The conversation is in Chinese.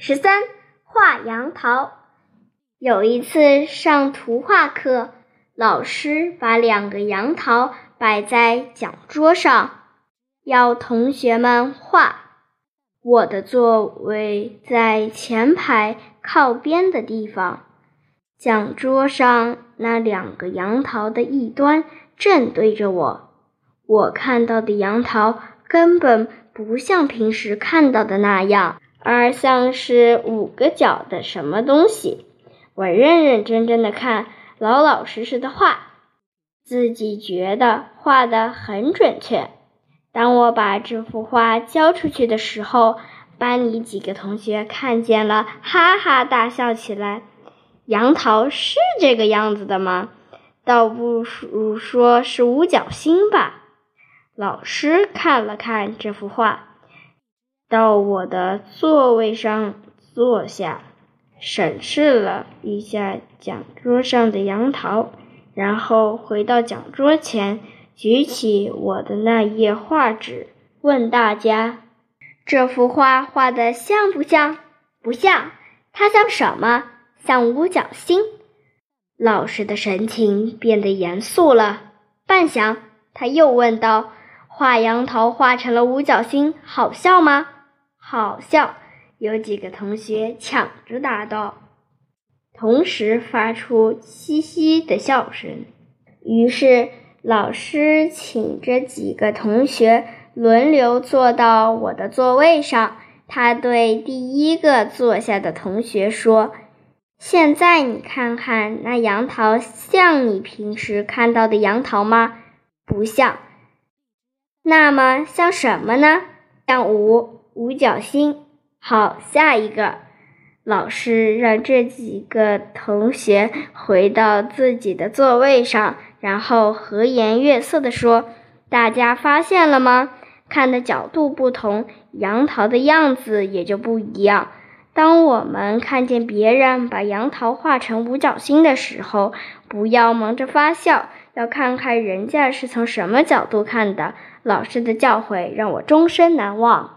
十三画杨桃。有一次上图画课，老师把两个杨桃摆在讲桌上，要同学们画。我的座位在前排靠边的地方，讲桌上那两个杨桃的一端正对着我。我看到的杨桃根本不像平时看到的那样。而像是五个角的什么东西，我认认真真的看，老老实实的画，自己觉得画的很准确。当我把这幅画交出去的时候，班里几个同学看见了，哈哈大笑起来。杨桃是这个样子的吗？倒不如说是五角星吧。老师看了看这幅画。到我的座位上坐下，审视了一下讲桌上的杨桃，然后回到讲桌前，举起我的那页画纸，问大家：“这幅画画的像不像？不像。它像什么？像五角星。”老师的神情变得严肃了。半晌，他又问道：“画杨桃画成了五角星，好笑吗？”好笑！有几个同学抢着答道，同时发出嘻嘻的笑声。于是老师请这几个同学轮流坐到我的座位上。他对第一个坐下的同学说：“现在你看看那杨桃，像你平时看到的杨桃吗？不像。那么像什么呢？像五。”五角星，好，下一个老师让这几个同学回到自己的座位上，然后和颜悦色地说：“大家发现了吗？看的角度不同，杨桃的样子也就不一样。当我们看见别人把杨桃画成五角星的时候，不要忙着发笑，要看看人家是从什么角度看的。”老师的教诲让我终身难忘。